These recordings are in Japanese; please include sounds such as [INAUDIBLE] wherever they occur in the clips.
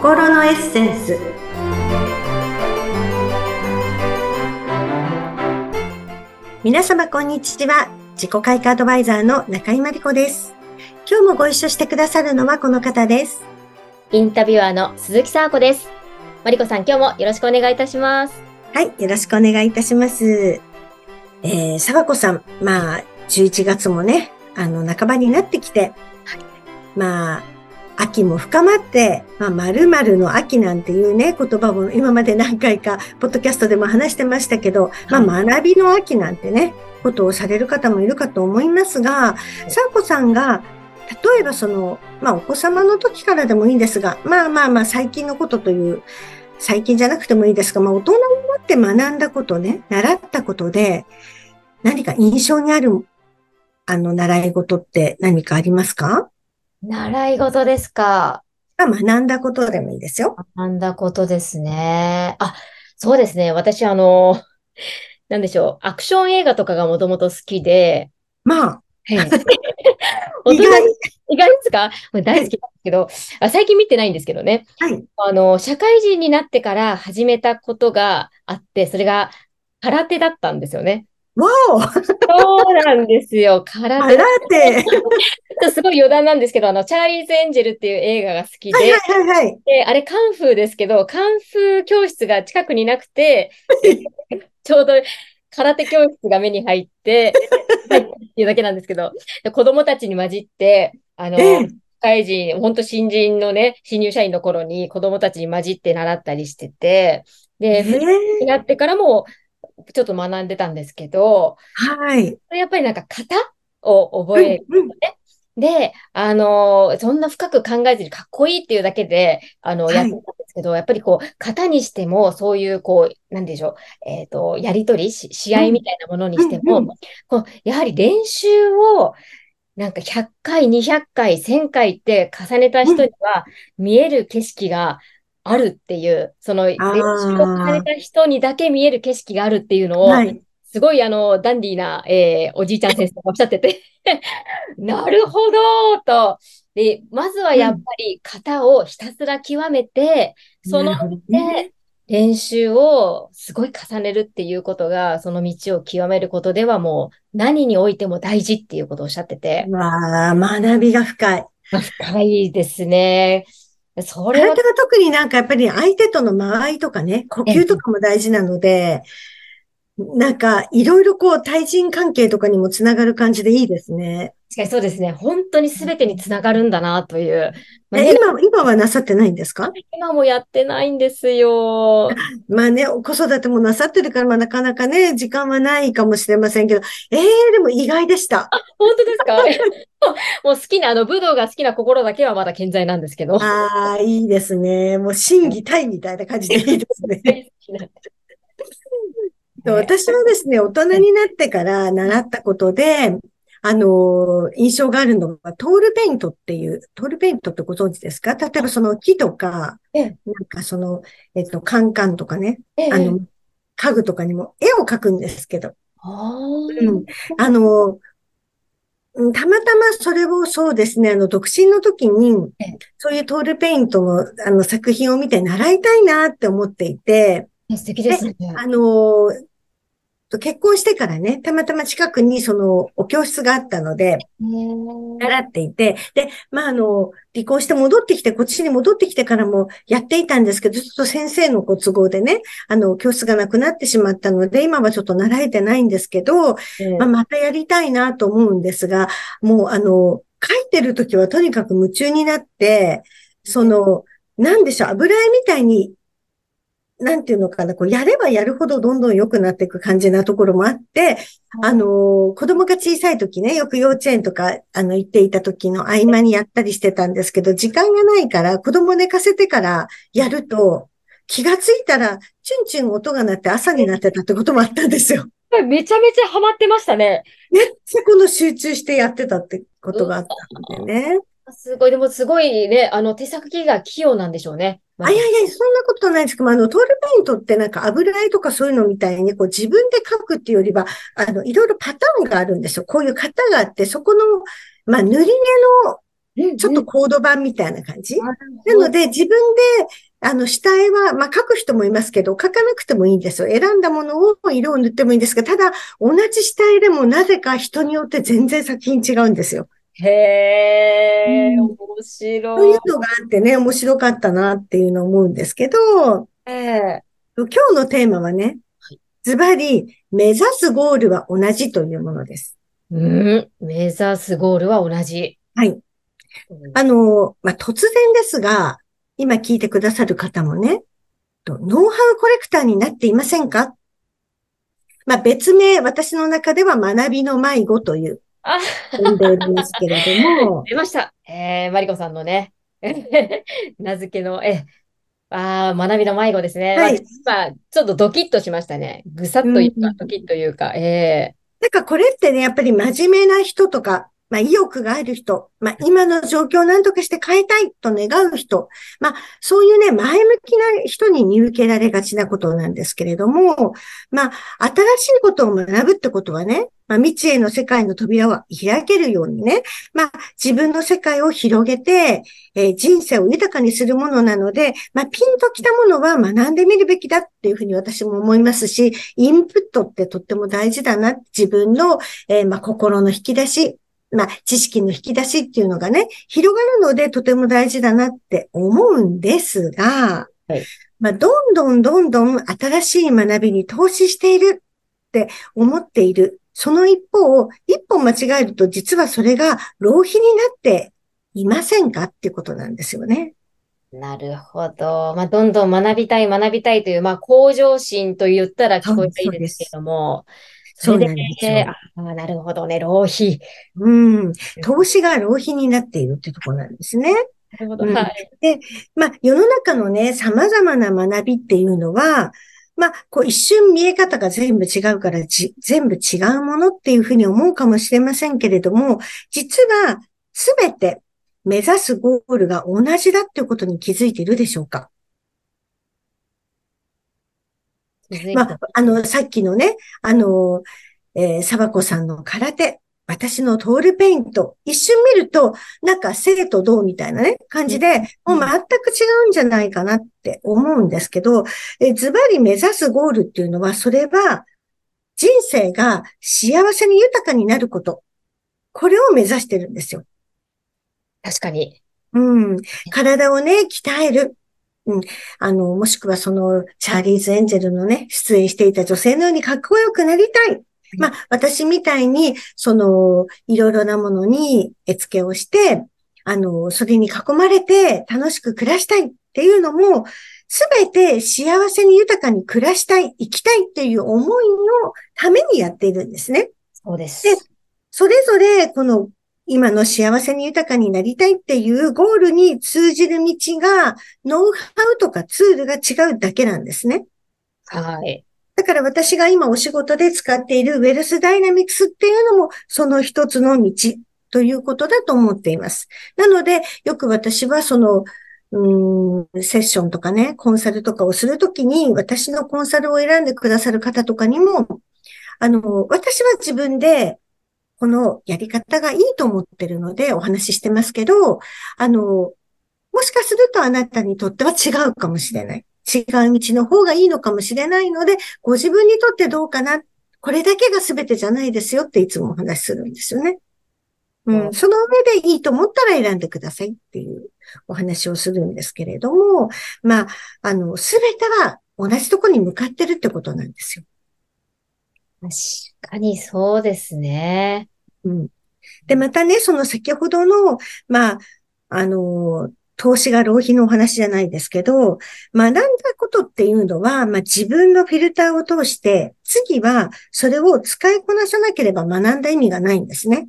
心のエッセンス。皆様こんにちは。自己開花アドバイザーの中井真理子です。今日もご一緒してくださるのはこの方です。インタビュアーの鈴木沙子です。真理子さん今日もよろしくお願いいたします。はいよろしくお願いいたします。えー、沢子さんまあ11月もねあの半ばになってきて、まあ秋も深まって、まあ、〇〇の秋なんていうね、言葉も今まで何回か、ポッドキャストでも話してましたけど、まあ、学びの秋なんてね、ことをされる方もいるかと思いますが、さあこさんが、例えばその、まあ、お子様の時からでもいいんですが、まあまあまあ、最近のことという、最近じゃなくてもいいですが、まあ、大人になって学んだことね、習ったことで、何か印象にある、あの、習い事って何かありますか？習い事ですか？学んだことでもいいですよ。学んだことですね。あ、そうですね。私、あの、なんでしょう。アクション映画とかがもともと好きで。まあ。[LAUGHS] 意外。意外ですか？大好きなんですけど、あ、最近見てないんですけどね。はい。あの、社会人になってから始めたことがあって、それが空手だったんですよね。わお [LAUGHS] そうなんですよ。空手。空手 [LAUGHS] すごい余談なんですけど、あの、チャーリーズ・エンジェルっていう映画が好きで、はいはいはい、で、あれカンフーですけど、カンフー教室が近くになくて、[LAUGHS] ちょうど空手教室が目に入って、っていうだけなんですけど、子供たちに混じって、あの、社会人、本当新人のね、新入社員の頃に子供たちに混じって習ったりしてて、で、になってからもちょっと学んでたんですけど、はい。やっぱりなんか型を覚える、ね、うんうん、で、あの、そんな深く考えずにかっこいいっていうだけで、あの、やってたんですけど、はい、やっぱりこう、型にしても、そういう、こう、なんでしょう、えっ、ー、と、やりとり、試合みたいなものにしても、うんうん。うん、こうやはり練習を、なんか100回、200回、1000回って重ねた人には見える景色があるっていう、その練習をされた人にだけ見える景色があるっていうのを、はい、すごいあの、ダンディーな、えー、おじいちゃん先生がおっしゃってて [LAUGHS] なるほどと。で、まずはやっぱり型をひたすら極めて、うん、そので練習をすごい重ねるっていうことが、その道を極めることではもう何においても大事っていうことをおっしゃってて。まあ、学びが深い。深いですね。それは。体が特になんかやっぱり相手との間合いとかね、呼吸とかも大事なので、なんかいろいろこう対人関係とかにもつながる感じでいいですね。確かにそうですね。本当に全てにつながるんだなという。まあ、今、今はなさってないんですか？今もやってないんですよ。[LAUGHS] まあね、子育てもなさってるから、まあなかなかね、時間はないかもしれませんけど、ええー、でも意外でした。あ、本当ですか？[LAUGHS] もう好きな、あの、武道が好きな心だけはまだ健在なんですけど。ああ、いいですね。もう心技体みたいな感じでいいですね。[LAUGHS] 私はですね、大人になってから習ったことで、あの、印象があるのは、トールペイントっていう、トールペイントってご存知ですか？例えばその木とか、なんかその、えっと、カンカンとかね、あの、家具とかにも絵を描くんですけど。うん、あの、たまたまそれをそうですね、あの、独身の時に、そういうトールペイントのあの作品を見て習いたいなって思っていて、素敵ですね。あの、結婚してからね、たまたま近くにそのお教室があったので、習っていて、で、まあ、あの、離婚して戻ってきて、こっちに戻ってきてからもやっていたんですけど、ちょっと先生のご都合でね、あの、教室がなくなってしまったので、今はちょっと習えてないんですけど、まあ、またやりたいなと思うんですが、もう、あの、書いてるときはとにかく夢中になって、その、なんでしょう、油絵みたいになんていうのかな、こう、やればやるほどどんどん良くなっていく感じなところもあって、あの、子供が小さい時ね、よく幼稚園とか、あの、行っていた時の合間にやったりしてたんですけど、時間がないから、子供寝かせてからやると、気がついたら、チュンチュン音が鳴って朝になってたってこともあったんですよ。めちゃめちゃハマってましたね。めっちゃこの集中してやってたってことがあったんでね。すごい、でもすごいね、あの、手先が器用なんでしょうね。あ、いやいや、そんなことないですけど、あの、トールペイントってなんか油絵とかそういうのみたいに、こう自分で描くっていうよりは、あの、いろいろパターンがあるんですよ。こういう型があって、そこの、まあ、塗り絵のちょっとコード版みたいな感じ？なので、自分で、あの、下絵は、まあ、書く人もいますけど、書かなくてもいいんですよ。選んだものを色を塗ってもいいんですが、ただ、同じ下絵でもなぜか人によって全然作品違うんですよ。へえ、面白い。そういうのがあってね、面白かったなっていうのを思うんですけど、ええ今日のテーマはね、ズバリ、目指すゴールは同じというものです。うん、目指すゴールは同じ。はい。あの、まあ、突然ですが、今聞いてくださる方もね、とノウハウコレクターになっていませんか？まあ、別名、私の中では学びの迷子という、あ、呼んでおりますけれども、出ました。えー、マリコさんのね、[LAUGHS] 名付けの、え、ああ、学びの迷子ですね。はいまあ、まあちょっとドキッとしましたね。ぐさっといううん、かドキッというか、えなんかこれってね、やっぱり真面目な人とか、まあ意欲がある人、まあ今の状況を何とかして変えたいと願う人、まあそういうね、前向きな人に見受けられがちなことなんですけれども、まあ新しいことを学ぶってことはね、まあ未知への世界の扉を開けるようにね、まあ自分の世界を広げて、えー人生を豊かにするものなので、まあピンときたものは学んでみるべきだっていうふうに私も思いますし、インプットってとっても大事だな。自分のえーまあ、心の引き出し、まあ、知識の引き出しっていうのがね、広がるのでとても大事だなって思うんですが、はいまあ、どんどんどんどん新しい学びに投資しているって思っている。その一方、一歩間違えると実はそれが浪費になっていませんかっていうことなんですよね。えなるほど。まあ、どんどん学びたい、学びたいという、まあ、向上心と言ったら聞こえがいいですけれども、そうれなんですよえーああ、なるほどね、浪費。うん。投資が浪費になっているってところなんですね。なるほど、うんはい。まあ、世の中のね、様々な学びっていうのは、まあ、こう一瞬見え方が全部違うからじ、全部違うものっていうふうに思うかもしれませんけれども、実はすべて目指すゴールが同じだっていうことに気づいているでしょうか続いてまあ、あの、さっきのね、あの、えー、サバコさんの空手、私のトールペイント、一瞬見ると、なんか生と同みたいなね、感じで、うんもう全く違うんじゃないかなって思うんですけど、えズバリ目指すゴールっていうのは、それは、人生が幸せに豊かになること。これを目指してるんですよ。確かに。うん。体をね、鍛える。うん。あの、もしくはその、チャーリーズ・エンジェルのね、出演していた女性のようにかっこよくなりたい。まあ、私みたいに、その、いろいろなものに絵付けをして、あの、それに囲まれて楽しく暮らしたいっていうのも、すべて幸せに豊かに暮らしたい、生きたいっていう思いのためにやっているんですね。そうです。でそれぞれ、この、今の幸せに豊かになりたいっていうゴールに通じる道が、ノウハウとかツールが違うだけなんですね。はい。だから私が今お仕事で使っているウェルスダイナミクスっていうのも、その一つの道ということだと思っています。なので、よく私はその、うーん、セッションとかね、コンサルとかをするときに、私のコンサルを選んでくださる方とかにも、あの、私は自分で、このやり方がいいと思ってるのでお話ししてますけど、あの、もしかするとあなたにとっては違うかもしれない。違う道の方がいいのかもしれないので、ご自分にとってどうかな。これだけが全てじゃないですよっていつもお話しするんですよね。ううんん、その上でいいと思ったら選んでくださいっていうお話をするんですけれども、まあ、あの、すべては同じとこに向かってるってことなんですよ。確かにそうですね。うん。で、またね、その先ほどの、まあ、あの、投資が浪費のお話じゃないですけど、学んだことっていうのは、まあ自分のフィルターを通して、次はそれを使いこなさなければ学んだ意味がないんですね。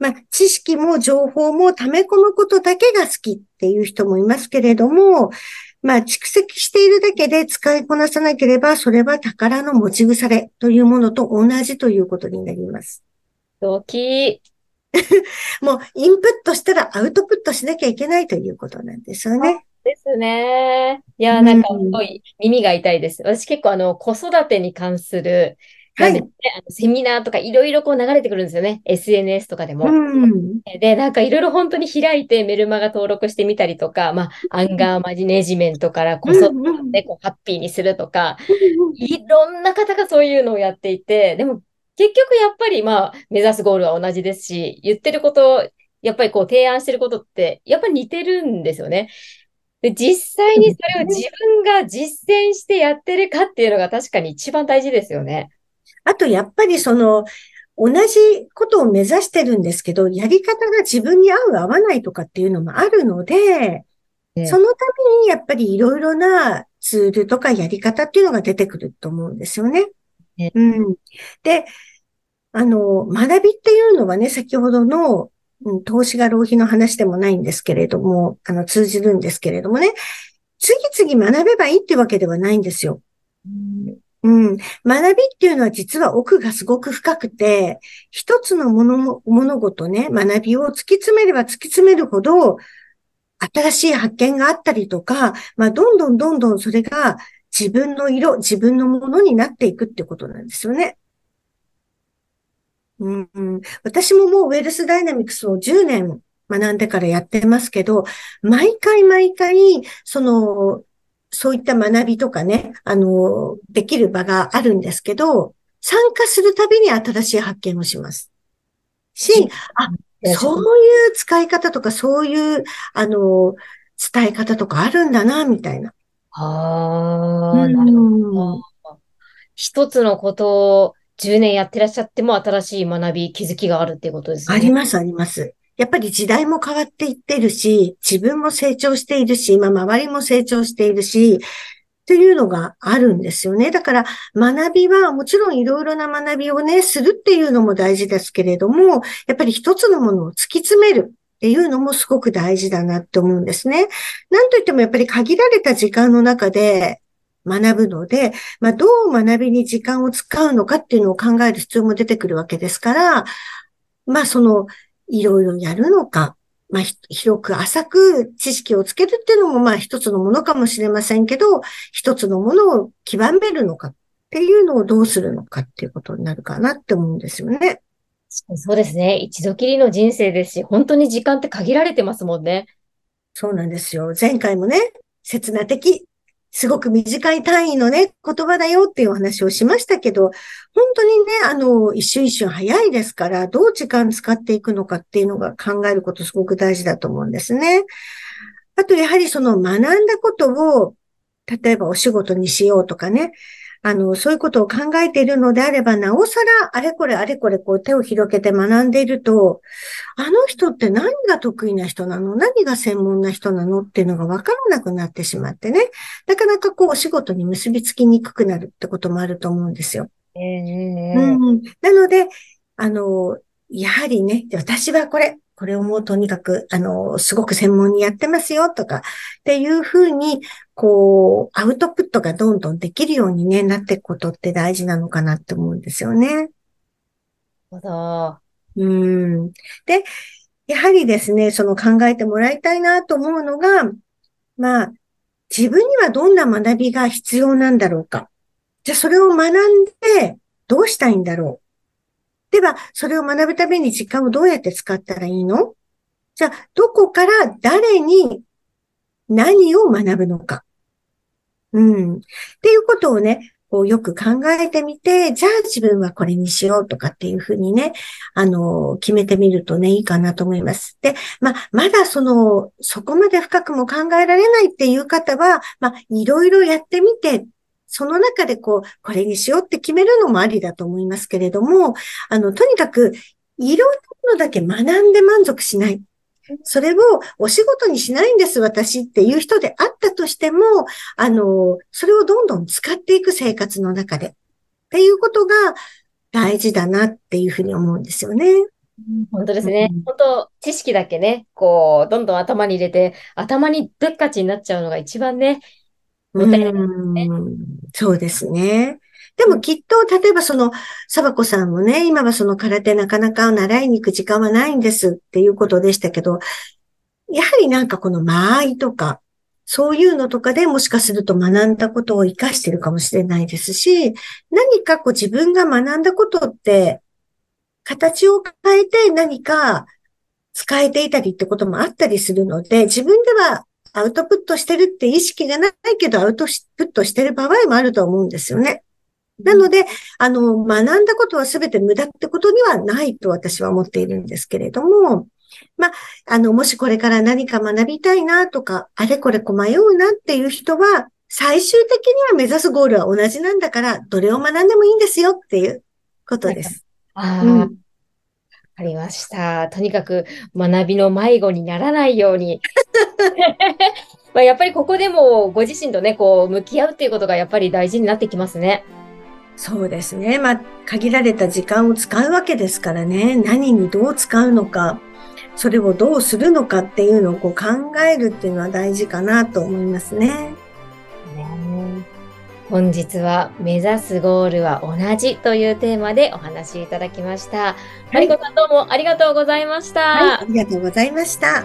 まあ知識も情報も溜め込むことだけが好きっていう人もいますけれども、まあ蓄積しているだけで使いこなさなければ、それは宝の持ち腐れというものと同じということになります。ドキ [LAUGHS] もうインプットしたらアウトプットしなきゃいけないということなんですよね。ですね。いや、うんなんかすごい耳が痛いです。私結構あの子育てに関するはい、あのセミナーとかいろいろこう流れてくるんですよね。SNS とかでも。うん、で、なんかいろいろ本当に開いてメルマガ登録してみたりとか、まあ、アンガーマネジメントからこそ、ね、こうハッピーにするとか、いろんな方がそういうのをやっていて、でも結局やっぱりまあ、目指すゴールは同じですし、言ってること、やっぱりこう提案してることって、やっぱり似てるんですよね。で、実際にそれを自分が実践してやってるかっていうのが確かに一番大事ですよね。あと、やっぱりその、同じことを目指してるんですけど、やり方が自分に合う合わないとかっていうのもあるので、そのためにやっぱりいろいろなツールとかやり方っていうのが出てくると思うんですよね。うん。で、あの、学びっていうのはね、先ほどの、うん、投資が浪費の話でもないんですけれども、あの、通じるんですけれどもね、次々学べばいいってわけではないんですよ。うん、うん学びっていうのは実は奥がすごく深くて、一つの物も物事ね、学びを突き詰めれば突き詰めるほど、新しい発見があったりとか、まあ、どんどんどんどんそれが自分の色、自分のものになっていくってことなんですよね。うん、私ももうウェルスダイナミクスを10年学んでからやってますけど、毎回毎回、その、そういった学びとかね、あの、できる場があるんですけど、参加するたびに新しい発見をします。し、あ、そういう使い方とか、そういう、あの、伝え方とかあるんだな、みたいな。ああ、なるほど。一つのことを10年やってらっしゃっても新しい学び、気づきがあるっていうことですね。あります、あります。やっぱり時代も変わっていってるし、自分も成長しているし、今周りも成長しているし、っていうのがあるんですよね。だから学びはもちろんいろいろな学びをね、するっていうのも大事ですけれども、やっぱり一つのものを突き詰めるっていうのもすごく大事だなって思うんですね。なんといってもやっぱり限られた時間の中で学ぶので、まあ、どう学びに時間を使うのかっていうのを考える必要も出てくるわけですから、まあ、その、いろいろやるのか、まあ、広く浅く知識をつけるっていうのも、まあ、一つのものかもしれませんけど、一つのものを極めるのかっていうのをどうするのかっていうことになるかなって思うんですよね。そうですね。一度きりの人生ですし、本当に時間って限られてますもんね。そうなんですよ。前回もね、刹那的、すごく短い単位のね、言葉だよっていうお話をしましたけど、本当にね、あの、一瞬一瞬早いですから、どう時間使っていくのかっていうのが考えることすごく大事だと思うんですね。あと、やはりその学んだことを、例えばお仕事にしようとかね、あの、そういうことを考えているのであれば、なおさら、あれこれあれこれこう手を広げて学んでいると、あの人って何が得意な人なの？何が専門な人なの？っていうのがわからなくなってしまってね。なかなかこう、お仕事に結びつきにくくなるってこともあると思うんですよ。えー、うん、なので、あの、やはりね、私はこれ、これをもうとにかく、あの、すごく専門にやってますよとか、っていうふうに、こう、アウトプットがどんどんできるようにね、なっていくことって大事なのかなって思うんですよね。ほど。うん。で、やはりですね、その考えてもらいたいなと思うのが、まあ、自分にはどんな学びが必要なんだろうか。じゃあ、それを学んで、どうしたいんだろう。では、それを学ぶために時間をどうやって使ったらいいの？じゃあ、どこから誰に何を学ぶのか。うん。っていうことをね、こうよく考えてみて、じゃあ自分はこれにしようとかっていうふうにね、あの、決めてみるとね、いいかなと思います。で、まあ、まだその、そこまで深くも考えられないっていう方は、まあ、いろいろやってみて、その中でこう、これにしようって決めるのもありだと思いますけれども、あの、とにかく、いろんなものだけ学んで満足しない。それをお仕事にしないんです、私っていう人であったとしても、あの、それをどんどん使っていく生活の中で。っていうことが大事だなっていうふうに思うんですよね。本当ですね。うん、本当、知識だけね、こう、どんどん頭に入れて、頭にべっかちになっちゃうのが一番ね、もったいないね。そうですね。でもきっと、例えばその、サバコさんもね、今はその空手なかなか習いに行く時間はないんですっていうことでしたけど、やはりなんかこの間合いとか、そういうのとかでもしかすると学んだことを活かしてるかもしれないですし、何かこう自分が学んだことって、形を変えて何か使えていたりってこともあったりするので、自分ではアウトプットしてるって意識がないけど、アウトプットしてる場合もあると思うんですよね。なので、あの、学んだことは全て無駄ってことにはないと私は思っているんですけれども、まあ、あの、もしこれから何か学びたいなとか、あれこれ迷うなっていう人は、最終的には目指すゴールは同じなんだから、どれを学んでもいいんですよっていうことです。ああ、うん、わかりました。とにかく学びの迷子にならないように。[LAUGHS] まあやっぱりここでもご自身とね、こう、向き合うっていうことがやっぱり大事になってきますね。そうですね。まあ、限られた時間を使うわけですからね。何にどう使うのか。それをどうするのかっていうのをこう考えるっていうのは大事かなと思いますね。本日は目指すゴールは同じというテーマでお話しいただきました。はい、マリコさんどうもありがとうございました、はい。ありがとうございました。